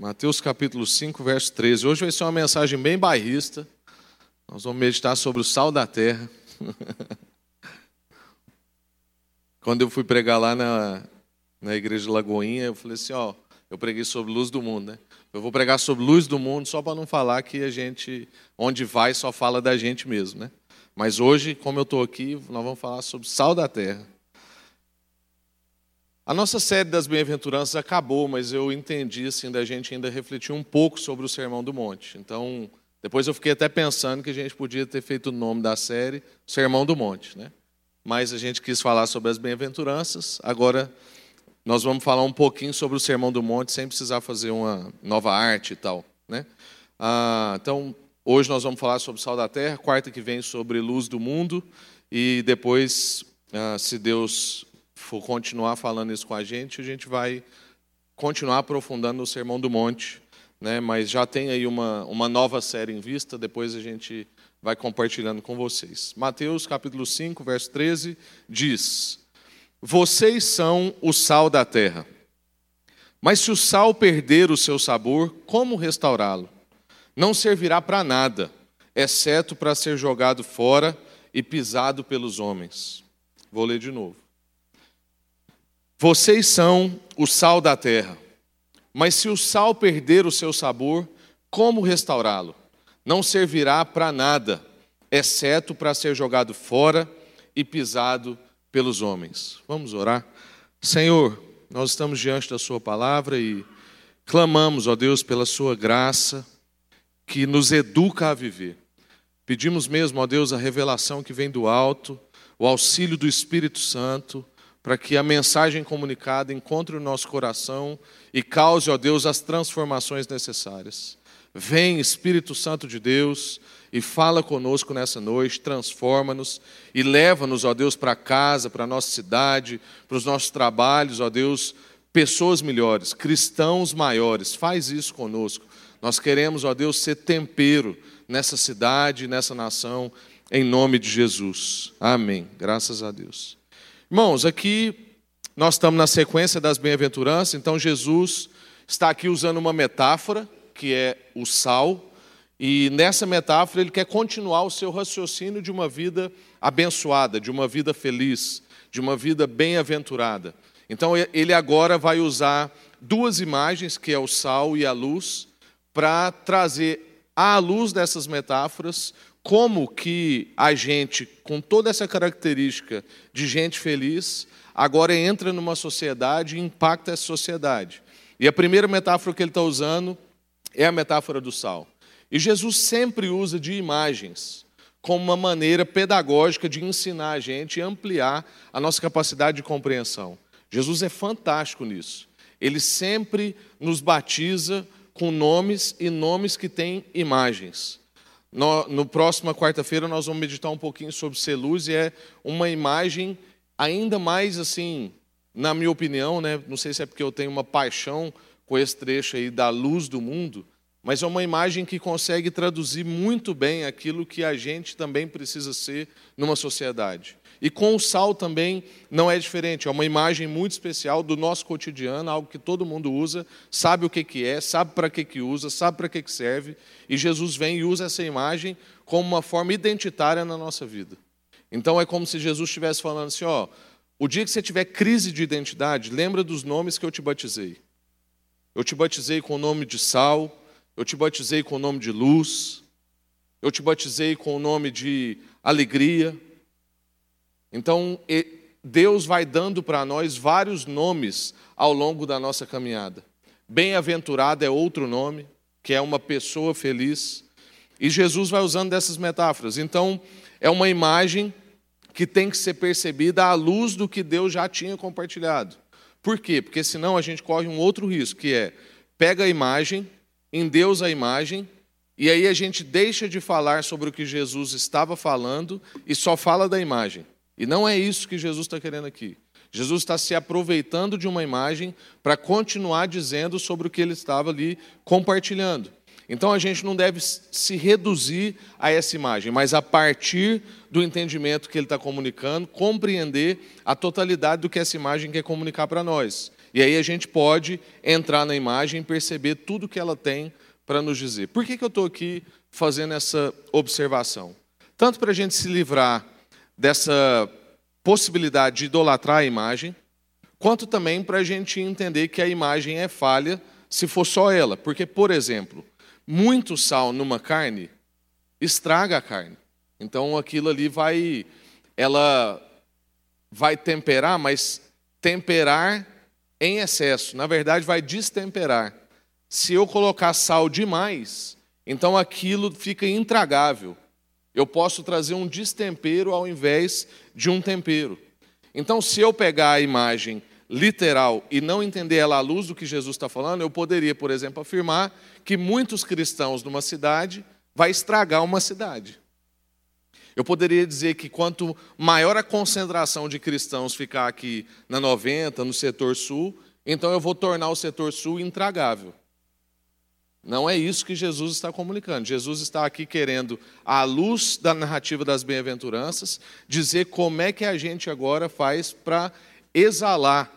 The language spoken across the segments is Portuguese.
Mateus capítulo 5, verso 13. Hoje vai ser uma mensagem bem bairrista. Nós vamos meditar sobre o sal da terra. Quando eu fui pregar lá na, na igreja de Lagoinha, eu falei assim, ó, eu preguei sobre luz do mundo, né? Eu vou pregar sobre luz do mundo só para não falar que a gente, onde vai, só fala da gente mesmo, né? Mas hoje, como eu estou aqui, nós vamos falar sobre sal da terra. A nossa série das bem-aventuranças acabou, mas eu entendi assim da gente ainda refletir um pouco sobre o Sermão do Monte. Então, depois eu fiquei até pensando que a gente podia ter feito o nome da série Sermão do Monte, né? Mas a gente quis falar sobre as bem-aventuranças. Agora nós vamos falar um pouquinho sobre o Sermão do Monte sem precisar fazer uma nova arte e tal, né? Ah, então, hoje nós vamos falar sobre Sal da Terra, quarta que vem sobre Luz do Mundo e depois, ah, se Deus for continuar falando isso com a gente, a gente vai continuar aprofundando o Sermão do Monte, né? mas já tem aí uma, uma nova série em vista, depois a gente vai compartilhando com vocês. Mateus capítulo 5, verso 13, diz: Vocês são o sal da terra. Mas se o sal perder o seu sabor, como restaurá-lo? Não servirá para nada, exceto para ser jogado fora e pisado pelos homens. Vou ler de novo. Vocês são o sal da terra. Mas se o sal perder o seu sabor, como restaurá-lo? Não servirá para nada, exceto para ser jogado fora e pisado pelos homens. Vamos orar? Senhor, nós estamos diante da Sua palavra e clamamos, ó Deus, pela Sua graça que nos educa a viver. Pedimos mesmo, ó Deus, a revelação que vem do alto, o auxílio do Espírito Santo para que a mensagem comunicada encontre o nosso coração e cause, ó Deus, as transformações necessárias. Vem, Espírito Santo de Deus, e fala conosco nessa noite, transforma-nos e leva-nos, ó Deus, para casa, para a nossa cidade, para os nossos trabalhos, ó Deus, pessoas melhores, cristãos maiores. Faz isso conosco. Nós queremos, ó Deus, ser tempero nessa cidade, nessa nação, em nome de Jesus. Amém. Graças a Deus. Irmãos, aqui nós estamos na sequência das bem-aventuranças, então Jesus está aqui usando uma metáfora, que é o sal, e nessa metáfora ele quer continuar o seu raciocínio de uma vida abençoada, de uma vida feliz, de uma vida bem-aventurada. Então ele agora vai usar duas imagens, que é o sal e a luz, para trazer à luz dessas metáforas como que a gente, com toda essa característica de gente feliz, agora entra numa sociedade e impacta essa sociedade. E a primeira metáfora que ele está usando é a metáfora do sal. E Jesus sempre usa de imagens como uma maneira pedagógica de ensinar a gente e ampliar a nossa capacidade de compreensão. Jesus é fantástico nisso. Ele sempre nos batiza com nomes e nomes que têm imagens. No, no próxima quarta-feira nós vamos meditar um pouquinho sobre ser luz e é uma imagem ainda mais assim, na minha opinião, né? Não sei se é porque eu tenho uma paixão com esse trecho aí da luz do mundo, mas é uma imagem que consegue traduzir muito bem aquilo que a gente também precisa ser numa sociedade. E com o sal também não é diferente, é uma imagem muito especial do nosso cotidiano, algo que todo mundo usa, sabe o que, que é, sabe para que, que usa, sabe para que, que serve, e Jesus vem e usa essa imagem como uma forma identitária na nossa vida. Então é como se Jesus estivesse falando assim: ó, o dia que você tiver crise de identidade, lembra dos nomes que eu te batizei. Eu te batizei com o nome de sal, eu te batizei com o nome de luz, eu te batizei com o nome de alegria, então, Deus vai dando para nós vários nomes ao longo da nossa caminhada. Bem-aventurado é outro nome, que é uma pessoa feliz. E Jesus vai usando dessas metáforas. Então, é uma imagem que tem que ser percebida à luz do que Deus já tinha compartilhado. Por quê? Porque senão a gente corre um outro risco, que é pega a imagem, em Deus a imagem, e aí a gente deixa de falar sobre o que Jesus estava falando e só fala da imagem. E não é isso que Jesus está querendo aqui. Jesus está se aproveitando de uma imagem para continuar dizendo sobre o que ele estava ali compartilhando. Então a gente não deve se reduzir a essa imagem, mas a partir do entendimento que ele está comunicando, compreender a totalidade do que essa imagem quer comunicar para nós. E aí a gente pode entrar na imagem e perceber tudo que ela tem para nos dizer. Por que, que eu estou aqui fazendo essa observação? Tanto para a gente se livrar dessa possibilidade de idolatrar a imagem, quanto também para a gente entender que a imagem é falha se for só ela. Porque, por exemplo, muito sal numa carne estraga a carne. Então aquilo ali vai, ela vai temperar, mas temperar em excesso. Na verdade, vai destemperar. Se eu colocar sal demais, então aquilo fica intragável. Eu posso trazer um destempero ao invés de um tempero. Então, se eu pegar a imagem literal e não entender ela à luz do que Jesus está falando, eu poderia, por exemplo, afirmar que muitos cristãos numa cidade vai estragar uma cidade. Eu poderia dizer que quanto maior a concentração de cristãos ficar aqui na 90, no setor sul, então eu vou tornar o setor sul intragável. Não é isso que Jesus está comunicando. Jesus está aqui querendo, à luz da narrativa das bem-aventuranças, dizer como é que a gente agora faz para exalar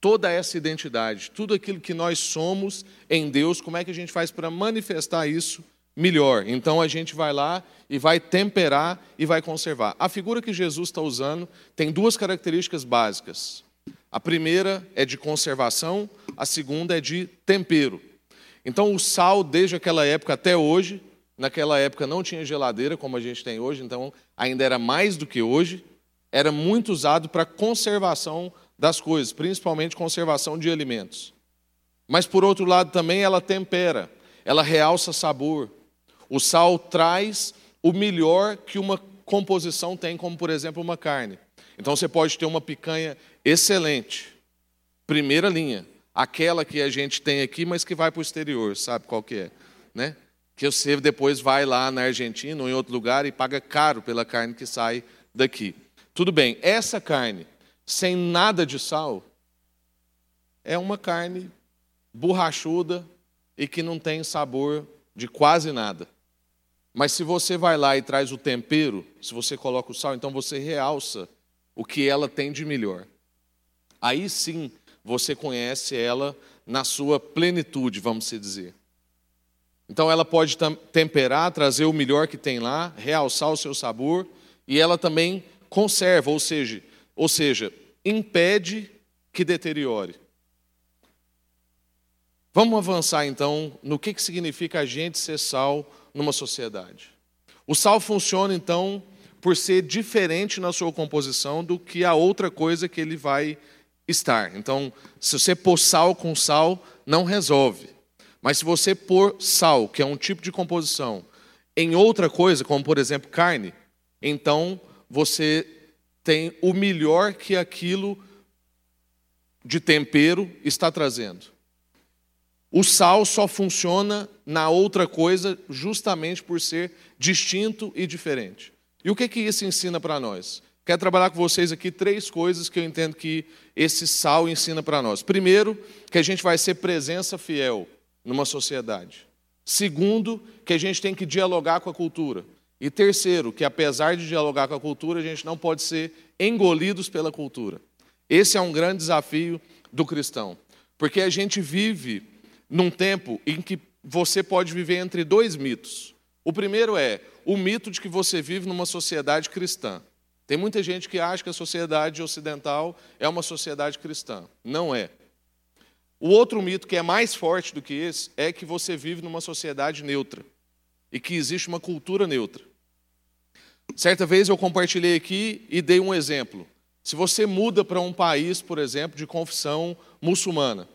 toda essa identidade, tudo aquilo que nós somos em Deus, como é que a gente faz para manifestar isso melhor. Então a gente vai lá e vai temperar e vai conservar. A figura que Jesus está usando tem duas características básicas. A primeira é de conservação, a segunda é de tempero. Então o sal, desde aquela época até hoje, naquela época não tinha geladeira como a gente tem hoje, então ainda era mais do que hoje, era muito usado para conservação das coisas, principalmente conservação de alimentos. Mas por outro lado também ela tempera, ela realça sabor, o sal traz o melhor que uma composição tem, como por exemplo uma carne. Então você pode ter uma picanha excelente, primeira linha, aquela que a gente tem aqui, mas que vai para o exterior, sabe qual que é, né? Que você depois vai lá na Argentina ou em outro lugar e paga caro pela carne que sai daqui. Tudo bem, essa carne sem nada de sal é uma carne borrachuda e que não tem sabor de quase nada. Mas se você vai lá e traz o tempero, se você coloca o sal, então você realça o que ela tem de melhor. Aí sim você conhece ela na sua plenitude, vamos dizer. Então ela pode temperar, trazer o melhor que tem lá, realçar o seu sabor, e ela também conserva, ou seja, ou seja, impede que deteriore. Vamos avançar então no que, que significa a gente ser sal numa sociedade. O sal funciona, então, por ser diferente na sua composição do que a outra coisa que ele vai estar. Então, se você pôr sal com sal, não resolve. Mas se você pôr sal, que é um tipo de composição, em outra coisa, como por exemplo carne, então você tem o melhor que aquilo de tempero está trazendo. O sal só funciona na outra coisa justamente por ser distinto e diferente. E o que, que isso ensina para nós? Quero trabalhar com vocês aqui três coisas que eu entendo que esse sal ensina para nós. Primeiro, que a gente vai ser presença fiel numa sociedade. Segundo, que a gente tem que dialogar com a cultura. E terceiro, que apesar de dialogar com a cultura, a gente não pode ser engolidos pela cultura. Esse é um grande desafio do cristão, porque a gente vive num tempo em que você pode viver entre dois mitos. O primeiro é o mito de que você vive numa sociedade cristã. Tem muita gente que acha que a sociedade ocidental é uma sociedade cristã. Não é. O outro mito, que é mais forte do que esse, é que você vive numa sociedade neutra e que existe uma cultura neutra. Certa vez eu compartilhei aqui e dei um exemplo. Se você muda para um país, por exemplo, de confissão muçulmana,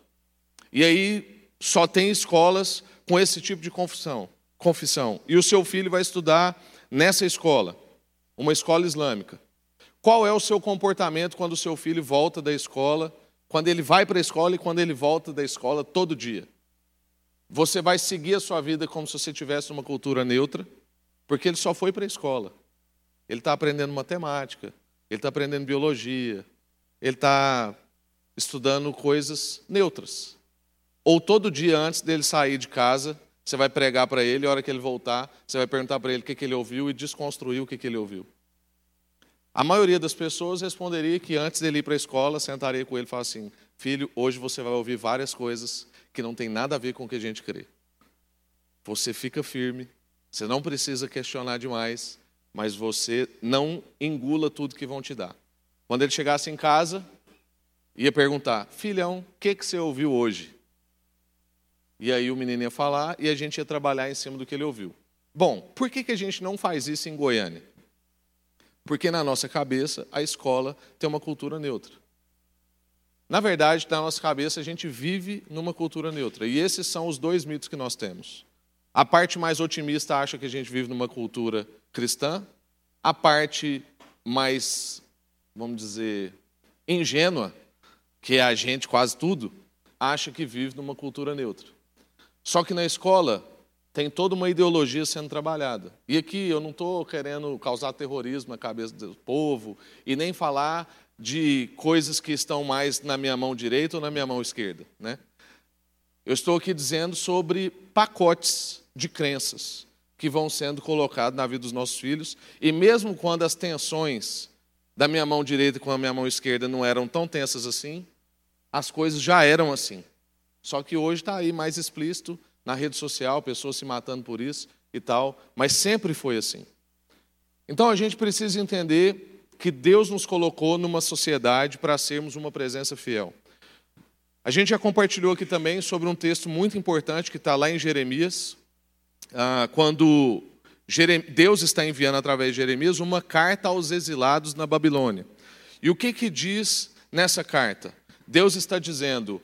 e aí só tem escolas com esse tipo de confissão, confissão. E o seu filho vai estudar nessa escola, uma escola islâmica. Qual é o seu comportamento quando o seu filho volta da escola, quando ele vai para a escola e quando ele volta da escola todo dia? Você vai seguir a sua vida como se você tivesse uma cultura neutra, porque ele só foi para a escola. Ele está aprendendo matemática, ele está aprendendo biologia, ele está estudando coisas neutras. Ou todo dia antes dele sair de casa, você vai pregar para ele, a hora que ele voltar, você vai perguntar para ele o que, que ele ouviu e desconstruir o que, que ele ouviu. A maioria das pessoas responderia que antes dele ir para a escola, sentaria com ele e falaria assim: Filho, hoje você vai ouvir várias coisas que não tem nada a ver com o que a gente crê. Você fica firme, você não precisa questionar demais, mas você não engula tudo que vão te dar. Quando ele chegasse em casa, ia perguntar: Filhão, o que, que você ouviu hoje? E aí o menino ia falar e a gente ia trabalhar em cima do que ele ouviu. Bom, por que, que a gente não faz isso em Goiânia? Porque na nossa cabeça a escola tem uma cultura neutra. Na verdade, na nossa cabeça a gente vive numa cultura neutra. E esses são os dois mitos que nós temos. A parte mais otimista acha que a gente vive numa cultura cristã. A parte mais, vamos dizer, ingênua, que é a gente quase tudo, acha que vive numa cultura neutra. Só que na escola tem toda uma ideologia sendo trabalhada. E aqui eu não estou querendo causar terrorismo na cabeça do povo e nem falar de coisas que estão mais na minha mão direita ou na minha mão esquerda. Né? Eu estou aqui dizendo sobre pacotes de crenças que vão sendo colocados na vida dos nossos filhos, e mesmo quando as tensões da minha mão direita com a minha mão esquerda não eram tão tensas assim, as coisas já eram assim. Só que hoje está aí mais explícito na rede social, pessoas se matando por isso e tal, mas sempre foi assim. Então a gente precisa entender que Deus nos colocou numa sociedade para sermos uma presença fiel. A gente já compartilhou aqui também sobre um texto muito importante que está lá em Jeremias, ah, quando Deus está enviando através de Jeremias uma carta aos exilados na Babilônia. E o que, que diz nessa carta? Deus está dizendo: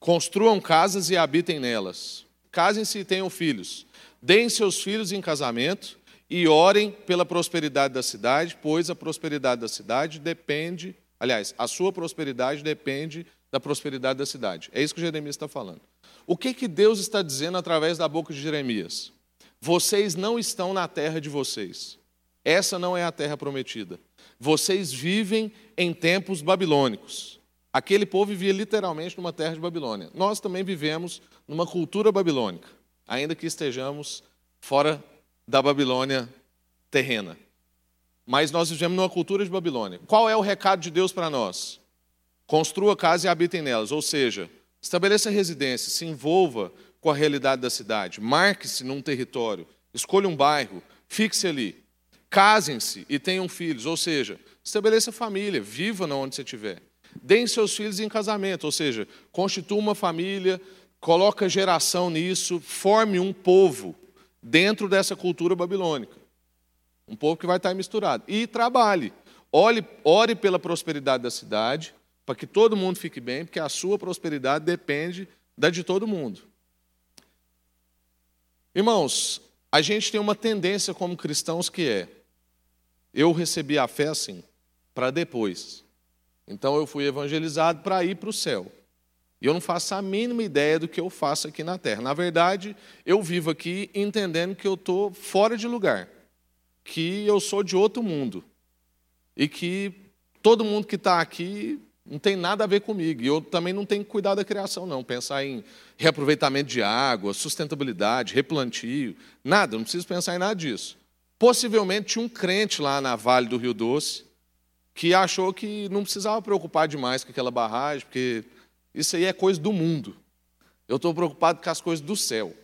Construam casas e habitem nelas. Casem-se e tenham filhos. Deem seus filhos em casamento e orem pela prosperidade da cidade, pois a prosperidade da cidade depende, aliás, a sua prosperidade depende da prosperidade da cidade. É isso que Jeremias está falando. O que, que Deus está dizendo através da boca de Jeremias? Vocês não estão na terra de vocês. Essa não é a terra prometida. Vocês vivem em tempos babilônicos. Aquele povo vivia literalmente numa terra de Babilônia. Nós também vivemos numa cultura babilônica, ainda que estejamos fora da Babilônia terrena. Mas nós vivemos numa cultura de Babilônia. Qual é o recado de Deus para nós? Construa casa e habitem nelas, ou seja, estabeleça residência, se envolva com a realidade da cidade, marque-se num território, escolha um bairro, fixe ali. Casem-se e tenham filhos, ou seja, estabeleça família, viva onde você estiver. Deem seus filhos em casamento, ou seja, constitua uma família, coloca geração nisso, forme um povo dentro dessa cultura babilônica. Um povo que vai estar misturado. E trabalhe. Ore, ore pela prosperidade da cidade, para que todo mundo fique bem, porque a sua prosperidade depende da de todo mundo. Irmãos, a gente tem uma tendência como cristãos que é: eu recebi a fé assim, para depois. Então eu fui evangelizado para ir para o céu. E eu não faço a mínima ideia do que eu faço aqui na terra. Na verdade, eu vivo aqui entendendo que eu estou fora de lugar, que eu sou de outro mundo e que todo mundo que está aqui não tem nada a ver comigo. E eu também não tenho que cuidar da criação, não. Pensar em reaproveitamento de água, sustentabilidade, replantio, nada, não preciso pensar em nada disso. Possivelmente tinha um crente lá na Vale do Rio Doce que achou que não precisava preocupar demais com aquela barragem, porque isso aí é coisa do mundo. Eu estou preocupado com as coisas do céu.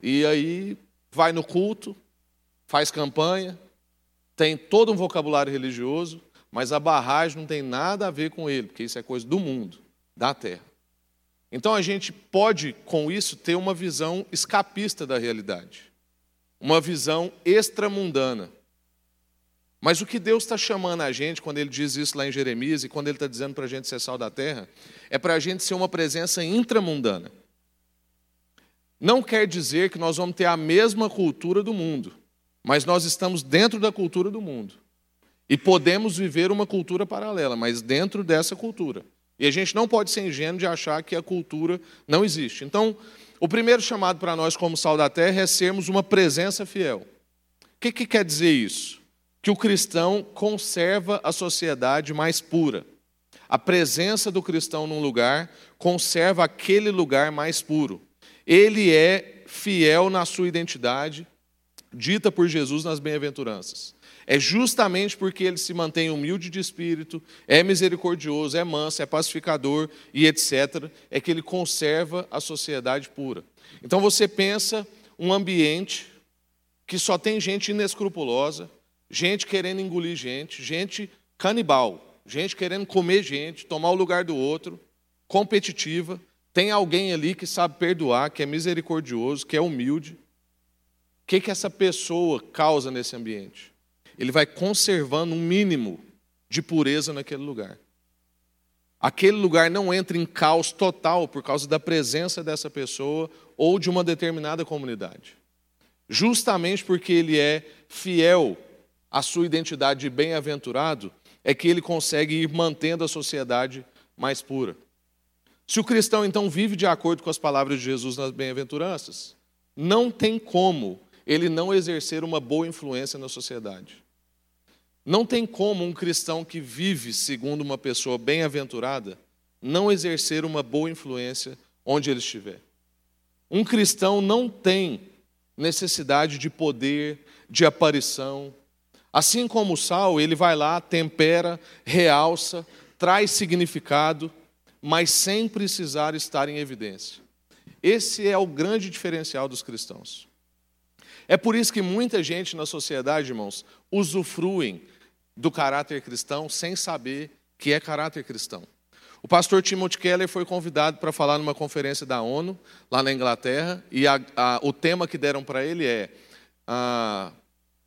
E aí vai no culto, faz campanha, tem todo um vocabulário religioso, mas a barragem não tem nada a ver com ele, porque isso é coisa do mundo, da terra. Então a gente pode, com isso, ter uma visão escapista da realidade, uma visão extramundana. Mas o que Deus está chamando a gente, quando Ele diz isso lá em Jeremias, e quando Ele está dizendo para a gente ser sal da terra, é para a gente ser uma presença intramundana. Não quer dizer que nós vamos ter a mesma cultura do mundo, mas nós estamos dentro da cultura do mundo. E podemos viver uma cultura paralela, mas dentro dessa cultura. E a gente não pode ser ingênuo de achar que a cultura não existe. Então, o primeiro chamado para nós, como sal da terra, é sermos uma presença fiel. O que, que quer dizer isso? Que o cristão conserva a sociedade mais pura. A presença do cristão num lugar conserva aquele lugar mais puro. Ele é fiel na sua identidade, dita por Jesus nas bem-aventuranças. É justamente porque ele se mantém humilde de espírito, é misericordioso, é manso, é pacificador e etc., é que ele conserva a sociedade pura. Então você pensa um ambiente que só tem gente inescrupulosa, gente querendo engolir gente, gente canibal, gente querendo comer gente, tomar o lugar do outro, competitiva. Tem alguém ali que sabe perdoar, que é misericordioso, que é humilde. O que, que essa pessoa causa nesse ambiente? Ele vai conservando um mínimo de pureza naquele lugar. Aquele lugar não entra em caos total por causa da presença dessa pessoa ou de uma determinada comunidade. Justamente porque ele é fiel à sua identidade de bem-aventurado, é que ele consegue ir mantendo a sociedade mais pura. Se o cristão então vive de acordo com as palavras de Jesus nas bem-aventuranças, não tem como ele não exercer uma boa influência na sociedade. Não tem como um cristão que vive segundo uma pessoa bem-aventurada não exercer uma boa influência onde ele estiver. Um cristão não tem necessidade de poder, de aparição. Assim como o sal, ele vai lá, tempera, realça, traz significado mas sem precisar estar em evidência. Esse é o grande diferencial dos cristãos. É por isso que muita gente na sociedade, irmãos, usufruem do caráter cristão sem saber que é caráter cristão. O pastor Timothy Keller foi convidado para falar numa conferência da ONU, lá na Inglaterra, e a, a, o tema que deram para ele é, a,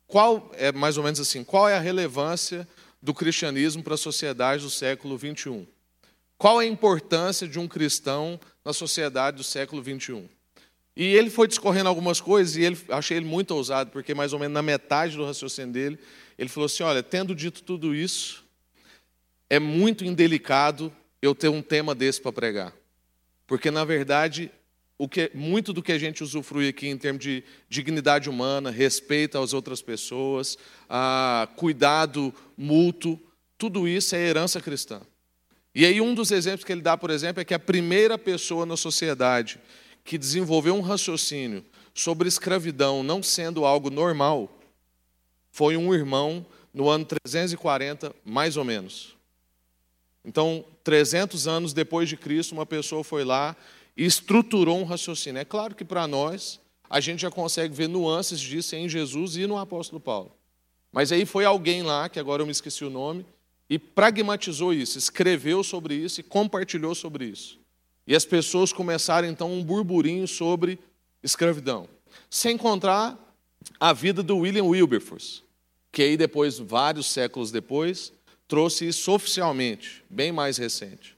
qual, é mais ou menos assim, qual é a relevância do cristianismo para a sociedade do século 21? Qual a importância de um cristão na sociedade do século 21? E ele foi discorrendo algumas coisas e ele, achei ele muito ousado, porque mais ou menos na metade do raciocínio dele, ele falou assim: Olha, tendo dito tudo isso, é muito indelicado eu ter um tema desse para pregar. Porque, na verdade, o que, muito do que a gente usufrui aqui em termos de dignidade humana, respeito às outras pessoas, a cuidado mútuo, tudo isso é herança cristã. E aí, um dos exemplos que ele dá, por exemplo, é que a primeira pessoa na sociedade que desenvolveu um raciocínio sobre escravidão não sendo algo normal foi um irmão no ano 340, mais ou menos. Então, 300 anos depois de Cristo, uma pessoa foi lá e estruturou um raciocínio. É claro que para nós, a gente já consegue ver nuances disso em Jesus e no apóstolo Paulo. Mas aí foi alguém lá, que agora eu me esqueci o nome, e pragmatizou isso, escreveu sobre isso e compartilhou sobre isso. E as pessoas começaram então um burburinho sobre escravidão. Sem encontrar a vida do William Wilberforce, que aí depois, vários séculos depois, trouxe isso oficialmente, bem mais recente.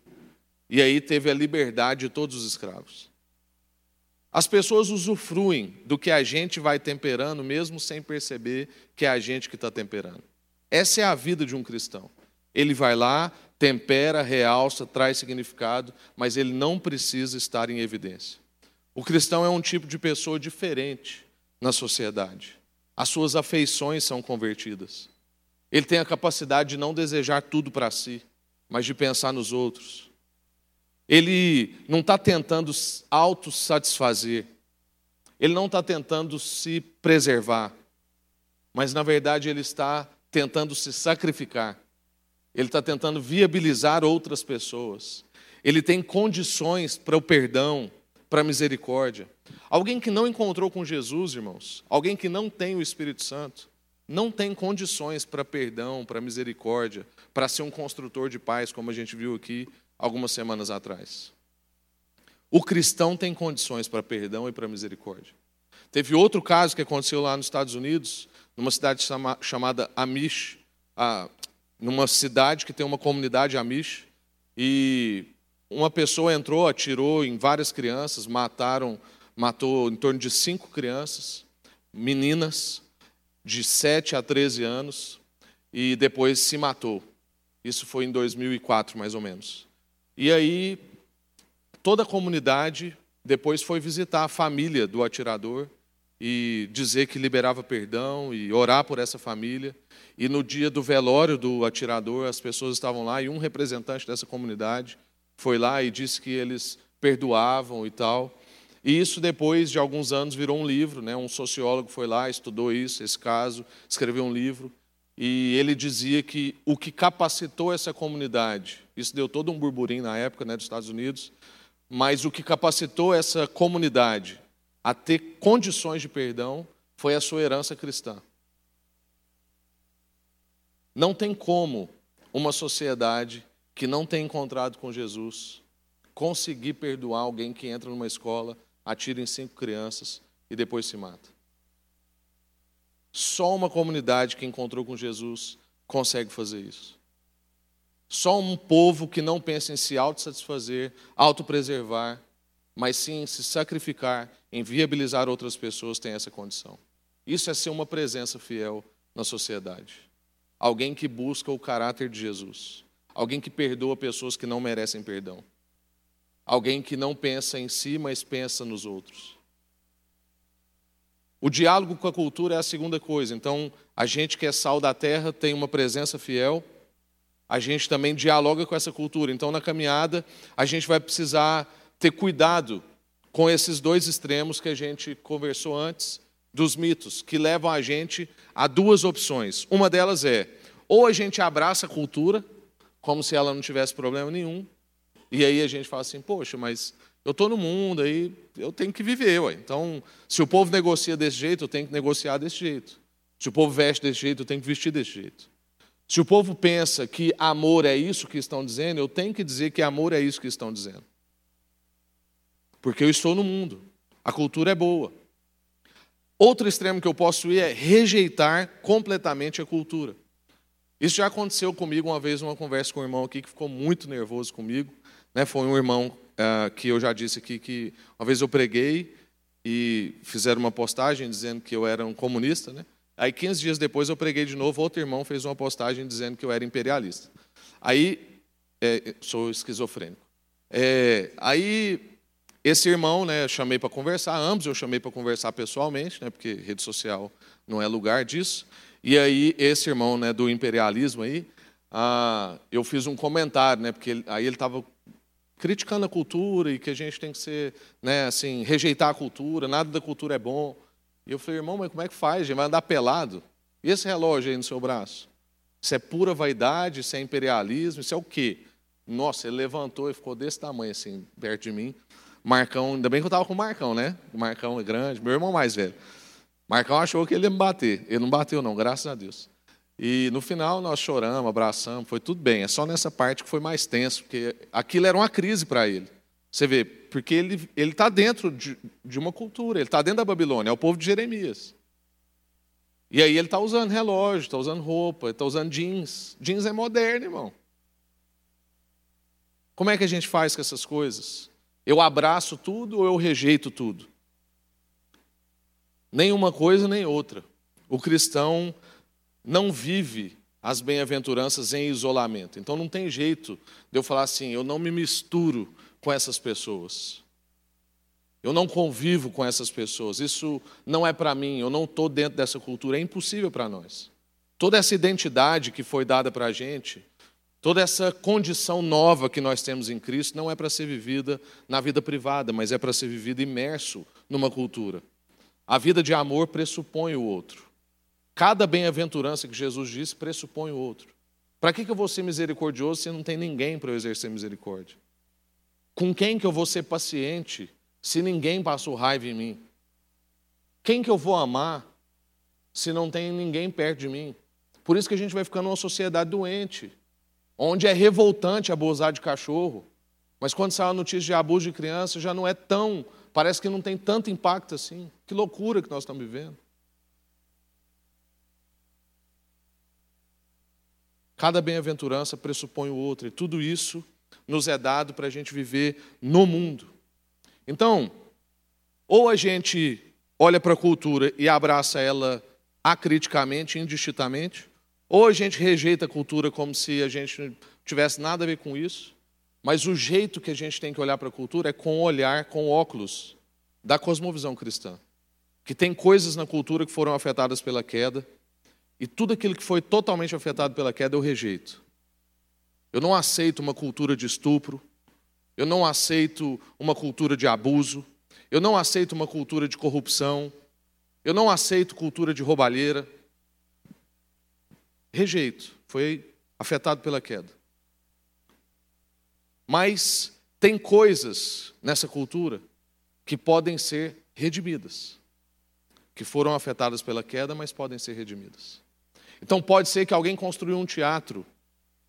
E aí teve a liberdade de todos os escravos. As pessoas usufruem do que a gente vai temperando, mesmo sem perceber que é a gente que está temperando. Essa é a vida de um cristão. Ele vai lá, tempera, realça, traz significado, mas ele não precisa estar em evidência. O cristão é um tipo de pessoa diferente na sociedade. As suas afeições são convertidas. Ele tem a capacidade de não desejar tudo para si, mas de pensar nos outros. Ele não está tentando autossatisfazer. Ele não está tentando se preservar. Mas, na verdade, ele está tentando se sacrificar ele está tentando viabilizar outras pessoas. Ele tem condições para o perdão, para a misericórdia. Alguém que não encontrou com Jesus, irmãos, alguém que não tem o Espírito Santo, não tem condições para perdão, para misericórdia, para ser um construtor de paz, como a gente viu aqui algumas semanas atrás. O cristão tem condições para perdão e para misericórdia. Teve outro caso que aconteceu lá nos Estados Unidos, numa cidade chamada Amish, numa cidade que tem uma comunidade Amish, e uma pessoa entrou, atirou em várias crianças, mataram, matou em torno de cinco crianças, meninas de 7 a 13 anos, e depois se matou. Isso foi em 2004, mais ou menos. E aí, toda a comunidade depois foi visitar a família do atirador e dizer que liberava perdão e orar por essa família. E no dia do velório do atirador, as pessoas estavam lá e um representante dessa comunidade foi lá e disse que eles perdoavam e tal. E isso depois de alguns anos virou um livro, né? Um sociólogo foi lá, estudou isso, esse caso, escreveu um livro. E ele dizia que o que capacitou essa comunidade, isso deu todo um burburinho na época né, dos Estados Unidos, mas o que capacitou essa comunidade a ter condições de perdão foi a sua herança cristã. Não tem como uma sociedade que não tem encontrado com Jesus conseguir perdoar alguém que entra numa escola, atira em cinco crianças e depois se mata. Só uma comunidade que encontrou com Jesus consegue fazer isso. Só um povo que não pensa em se autossatisfazer, autopreservar, mas sim em se sacrificar, em viabilizar outras pessoas tem essa condição. Isso é ser uma presença fiel na sociedade. Alguém que busca o caráter de Jesus. Alguém que perdoa pessoas que não merecem perdão. Alguém que não pensa em si, mas pensa nos outros. O diálogo com a cultura é a segunda coisa. Então, a gente que é sal da terra tem uma presença fiel, a gente também dialoga com essa cultura. Então, na caminhada, a gente vai precisar ter cuidado com esses dois extremos que a gente conversou antes dos mitos, que levam a gente a duas opções. Uma delas é: ou a gente abraça a cultura, como se ela não tivesse problema nenhum, e aí a gente fala assim, poxa, mas eu estou no mundo, aí eu tenho que viver. Ué. Então, se o povo negocia desse jeito, eu tenho que negociar desse jeito. Se o povo veste desse jeito, eu tenho que vestir desse jeito. Se o povo pensa que amor é isso que estão dizendo, eu tenho que dizer que amor é isso que estão dizendo. Porque eu estou no mundo. A cultura é boa. Outro extremo que eu posso ir é rejeitar completamente a cultura. Isso já aconteceu comigo uma vez numa conversa com um irmão aqui que ficou muito nervoso comigo. Né? Foi um irmão uh, que eu já disse aqui que uma vez eu preguei e fizeram uma postagem dizendo que eu era um comunista. Né? Aí, 15 dias depois, eu preguei de novo. Outro irmão fez uma postagem dizendo que eu era imperialista. Aí, é, sou esquizofrênico. É, aí, esse irmão, né, eu chamei para conversar, ambos eu chamei para conversar pessoalmente, né, porque rede social não é lugar disso. E aí, esse irmão né, do imperialismo aí, ah, eu fiz um comentário, né, porque ele, aí ele estava criticando a cultura e que a gente tem que ser, né, assim, rejeitar a cultura, nada da cultura é bom. E eu falei, irmão, mas como é que faz? A gente vai andar pelado? E esse relógio aí no seu braço? Isso é pura vaidade, isso é imperialismo, isso é o quê? Nossa, ele levantou e ficou desse tamanho, assim, perto de mim. Marcão, ainda bem que eu estava com o Marcão, né? O Marcão é grande, meu irmão mais velho. Marcão achou que ele ia me bater. Ele não bateu, não, graças a Deus. E no final nós choramos, abraçamos, foi tudo bem. É só nessa parte que foi mais tenso, porque aquilo era uma crise para ele. Você vê, porque ele está dentro de, de uma cultura, ele está dentro da Babilônia, é o povo de Jeremias. E aí ele está usando relógio, está usando roupa, está usando jeans. Jeans é moderno, irmão. Como é que a gente faz com essas coisas? Eu abraço tudo ou eu rejeito tudo? Nem uma coisa nem outra. O cristão não vive as bem-aventuranças em isolamento. Então não tem jeito de eu falar assim, eu não me misturo com essas pessoas. Eu não convivo com essas pessoas. Isso não é para mim. Eu não estou dentro dessa cultura. É impossível para nós. Toda essa identidade que foi dada para a gente, toda essa condição nova que nós temos em Cristo, não é para ser vivida na vida privada, mas é para ser vivida imerso numa cultura. A vida de amor pressupõe o outro. Cada bem-aventurança que Jesus disse pressupõe o outro. Para que eu vou ser misericordioso se não tem ninguém para eu exercer misericórdia? Com quem que eu vou ser paciente se ninguém passou raiva em mim? Quem que eu vou amar se não tem ninguém perto de mim? Por isso que a gente vai ficando numa sociedade doente, onde é revoltante abusar de cachorro, mas quando sai a notícia de abuso de criança já não é tão, parece que não tem tanto impacto assim. Que loucura que nós estamos vivendo. Cada bem-aventurança pressupõe o outro, e tudo isso nos é dado para a gente viver no mundo. Então, ou a gente olha para a cultura e abraça ela acriticamente, indistintamente, ou a gente rejeita a cultura como se a gente não tivesse nada a ver com isso, mas o jeito que a gente tem que olhar para a cultura é com o olhar, com óculos da cosmovisão cristã. Que tem coisas na cultura que foram afetadas pela queda, e tudo aquilo que foi totalmente afetado pela queda eu rejeito. Eu não aceito uma cultura de estupro, eu não aceito uma cultura de abuso, eu não aceito uma cultura de corrupção, eu não aceito cultura de roubalheira. rejeito, foi afetado pela queda. Mas tem coisas nessa cultura que podem ser redimidas, que foram afetadas pela queda, mas podem ser redimidas. Então pode ser que alguém construiu um teatro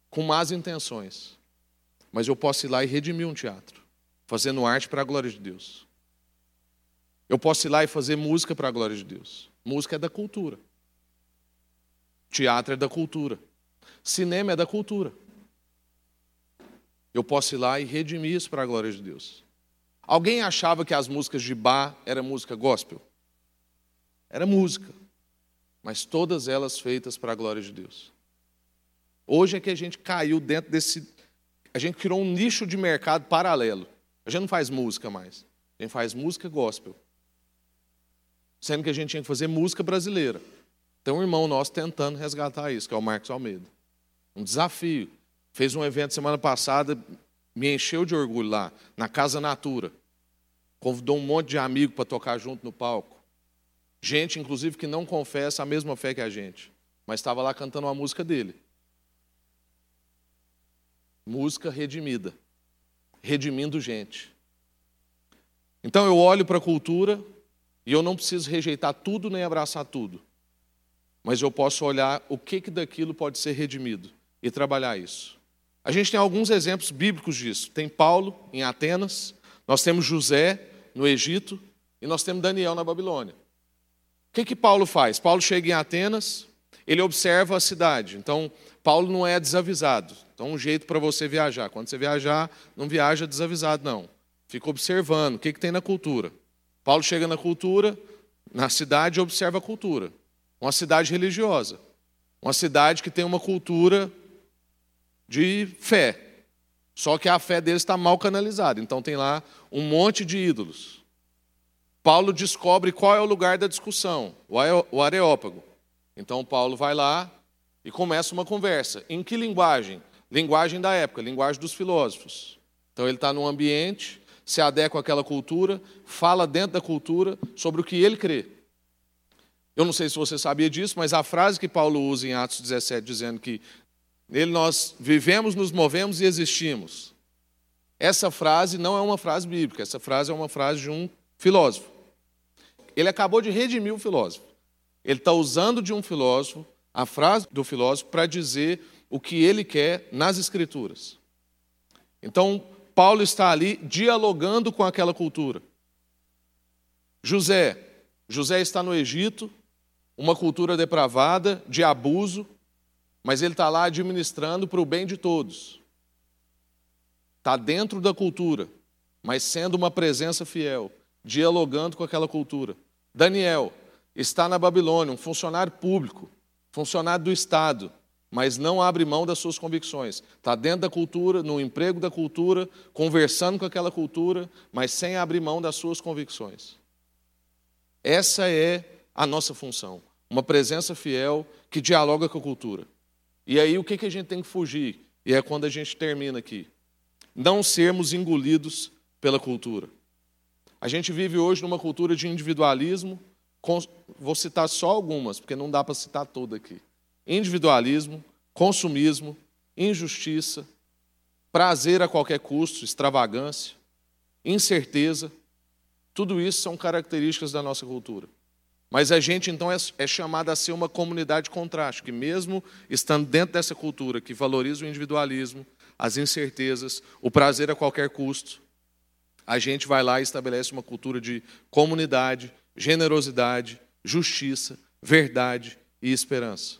com más intenções, mas eu posso ir lá e redimir um teatro, fazendo arte para a glória de Deus. Eu posso ir lá e fazer música para a glória de Deus. Música é da cultura. Teatro é da cultura. Cinema é da cultura. Eu posso ir lá e redimir isso para a glória de Deus. Alguém achava que as músicas de Bach era música gospel? Era música, mas todas elas feitas para a glória de Deus. Hoje é que a gente caiu dentro desse. A gente criou um nicho de mercado paralelo. A gente não faz música mais. A gente faz música gospel. Sendo que a gente tinha que fazer música brasileira. Tem um irmão nosso tentando resgatar isso, que é o Marcos Almeida. Um desafio. Fez um evento semana passada, me encheu de orgulho lá, na Casa Natura. Convidou um monte de amigo para tocar junto no palco. Gente, inclusive, que não confessa a mesma fé que a gente, mas estava lá cantando uma música dele. Música redimida. Redimindo gente. Então eu olho para a cultura e eu não preciso rejeitar tudo nem abraçar tudo. Mas eu posso olhar o que, que daquilo pode ser redimido e trabalhar isso. A gente tem alguns exemplos bíblicos disso. Tem Paulo em Atenas, nós temos José no Egito e nós temos Daniel na Babilônia. O que, que Paulo faz? Paulo chega em Atenas, ele observa a cidade. Então, Paulo não é desavisado. Então, um jeito para você viajar. Quando você viajar, não viaja desavisado, não. Fica observando o que, que tem na cultura. Paulo chega na cultura, na cidade, observa a cultura. Uma cidade religiosa. Uma cidade que tem uma cultura de fé. Só que a fé deles está mal canalizada. Então tem lá um monte de ídolos. Paulo descobre qual é o lugar da discussão, o Areópago. Então Paulo vai lá e começa uma conversa. Em que linguagem? Linguagem da época, linguagem dos filósofos. Então ele está num ambiente, se adequa àquela cultura, fala dentro da cultura sobre o que ele crê. Eu não sei se você sabia disso, mas a frase que Paulo usa em Atos 17, dizendo que nele nós vivemos, nos movemos e existimos. Essa frase não é uma frase bíblica, essa frase é uma frase de um filósofo. Ele acabou de redimir o filósofo. Ele está usando de um filósofo, a frase do filósofo, para dizer o que ele quer nas Escrituras. Então, Paulo está ali dialogando com aquela cultura. José. José está no Egito, uma cultura depravada, de abuso, mas ele está lá administrando para o bem de todos. Está dentro da cultura, mas sendo uma presença fiel, dialogando com aquela cultura. Daniel está na Babilônia, um funcionário público, funcionário do Estado, mas não abre mão das suas convicções. Está dentro da cultura, no emprego da cultura, conversando com aquela cultura, mas sem abrir mão das suas convicções. Essa é a nossa função uma presença fiel que dialoga com a cultura. E aí o que, a gente tem que fugir? E é quando a gente termina aqui. Não sermos engolidos pela cultura. A gente vive hoje numa cultura de individualismo, vou citar só algumas, porque não dá para citar toda aqui. Individualismo, consumismo, injustiça, prazer a qualquer custo, extravagância, incerteza, tudo isso são características da nossa cultura. Mas a gente, então, é, é chamado a ser uma comunidade contraste, que mesmo estando dentro dessa cultura que valoriza o individualismo, as incertezas, o prazer a qualquer custo, a gente vai lá e estabelece uma cultura de comunidade, generosidade, justiça, verdade e esperança.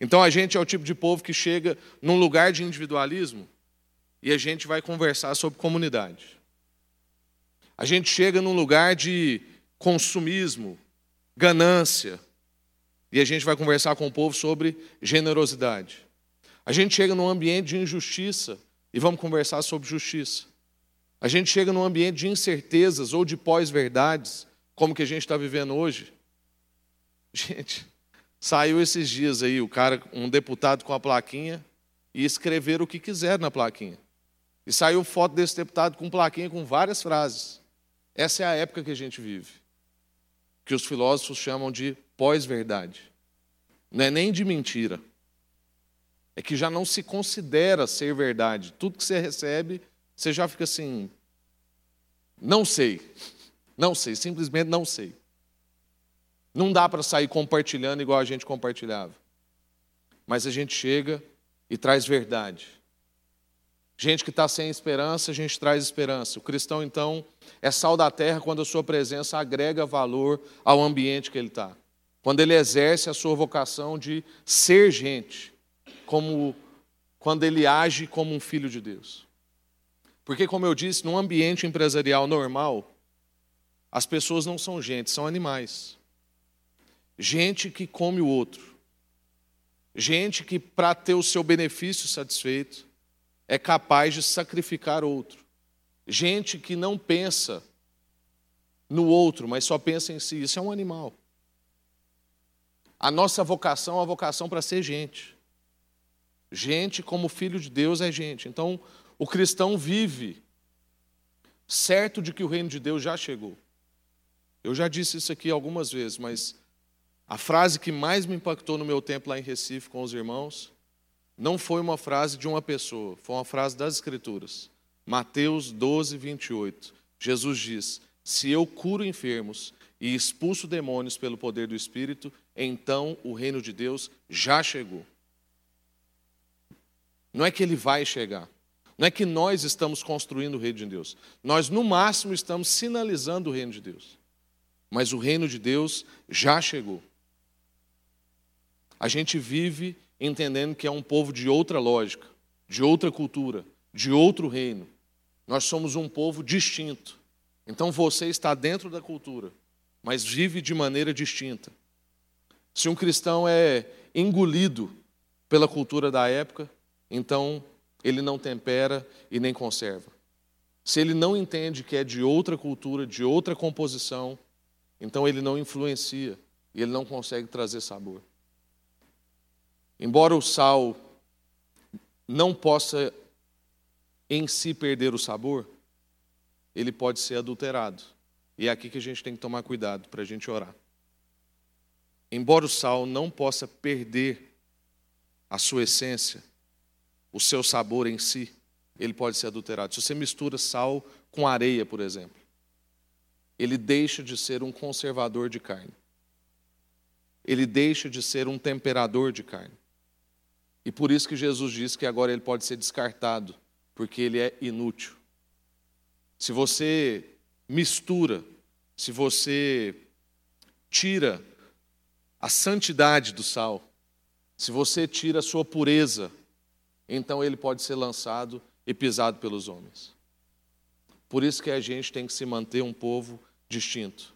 Então a gente é o tipo de povo que chega num lugar de individualismo e a gente vai conversar sobre comunidade. A gente chega num lugar de consumismo, ganância. E a gente vai conversar com o povo sobre generosidade. A gente chega num ambiente de injustiça e vamos conversar sobre justiça. A gente chega num ambiente de incertezas ou de pós-verdades, como que a gente está vivendo hoje. Gente, saiu esses dias aí o cara, um deputado com a plaquinha e escrever o que quiser na plaquinha. E saiu foto desse deputado com plaquinha com várias frases. Essa é a época que a gente vive que os filósofos chamam de pós-verdade. Não é nem de mentira, é que já não se considera ser verdade. Tudo que você recebe, você já fica assim, não sei, não sei, simplesmente não sei. Não dá para sair compartilhando igual a gente compartilhava. Mas a gente chega e traz verdade. Gente que está sem esperança, a gente traz esperança. O cristão, então, é sal da terra quando a sua presença agrega valor ao ambiente que ele está. Quando ele exerce a sua vocação de ser gente, como quando ele age como um filho de Deus. Porque, como eu disse, num ambiente empresarial normal, as pessoas não são gente, são animais. Gente que come o outro. Gente que, para ter o seu benefício satisfeito, é capaz de sacrificar outro. Gente que não pensa no outro, mas só pensa em si. Isso é um animal. A nossa vocação é a vocação para ser gente. Gente como filho de Deus é gente. Então, o cristão vive certo de que o reino de Deus já chegou. Eu já disse isso aqui algumas vezes, mas a frase que mais me impactou no meu tempo lá em Recife com os irmãos não foi uma frase de uma pessoa, foi uma frase das Escrituras. Mateus 12, 28. Jesus diz: Se eu curo enfermos e expulso demônios pelo poder do Espírito, então o reino de Deus já chegou. Não é que ele vai chegar. Não é que nós estamos construindo o reino de Deus. Nós, no máximo, estamos sinalizando o reino de Deus. Mas o reino de Deus já chegou. A gente vive entendendo que é um povo de outra lógica, de outra cultura, de outro reino. Nós somos um povo distinto. Então você está dentro da cultura, mas vive de maneira distinta. Se um cristão é engolido pela cultura da época, então ele não tempera e nem conserva. Se ele não entende que é de outra cultura, de outra composição, então ele não influencia e ele não consegue trazer sabor. Embora o sal não possa em si perder o sabor, ele pode ser adulterado. E é aqui que a gente tem que tomar cuidado para a gente orar. Embora o sal não possa perder a sua essência, o seu sabor em si, ele pode ser adulterado. Se você mistura sal com areia, por exemplo, ele deixa de ser um conservador de carne. Ele deixa de ser um temperador de carne. E por isso que Jesus diz que agora ele pode ser descartado, porque ele é inútil. Se você mistura, se você tira a santidade do sal, se você tira a sua pureza então ele pode ser lançado e pisado pelos homens. Por isso que a gente tem que se manter um povo distinto.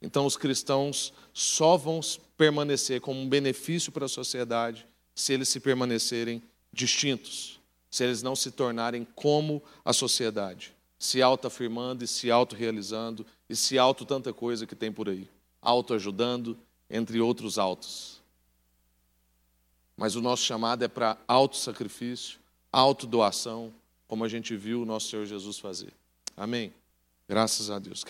Então os cristãos só vão permanecer como um benefício para a sociedade se eles se permanecerem distintos, se eles não se tornarem como a sociedade, se autoafirmando e se autorrealizando e se auto tanta coisa que tem por aí, autoajudando, entre outros autos. Mas o nosso chamado é para autossacrifício, autodoação, como a gente viu o nosso Senhor Jesus fazer. Amém? Graças a Deus.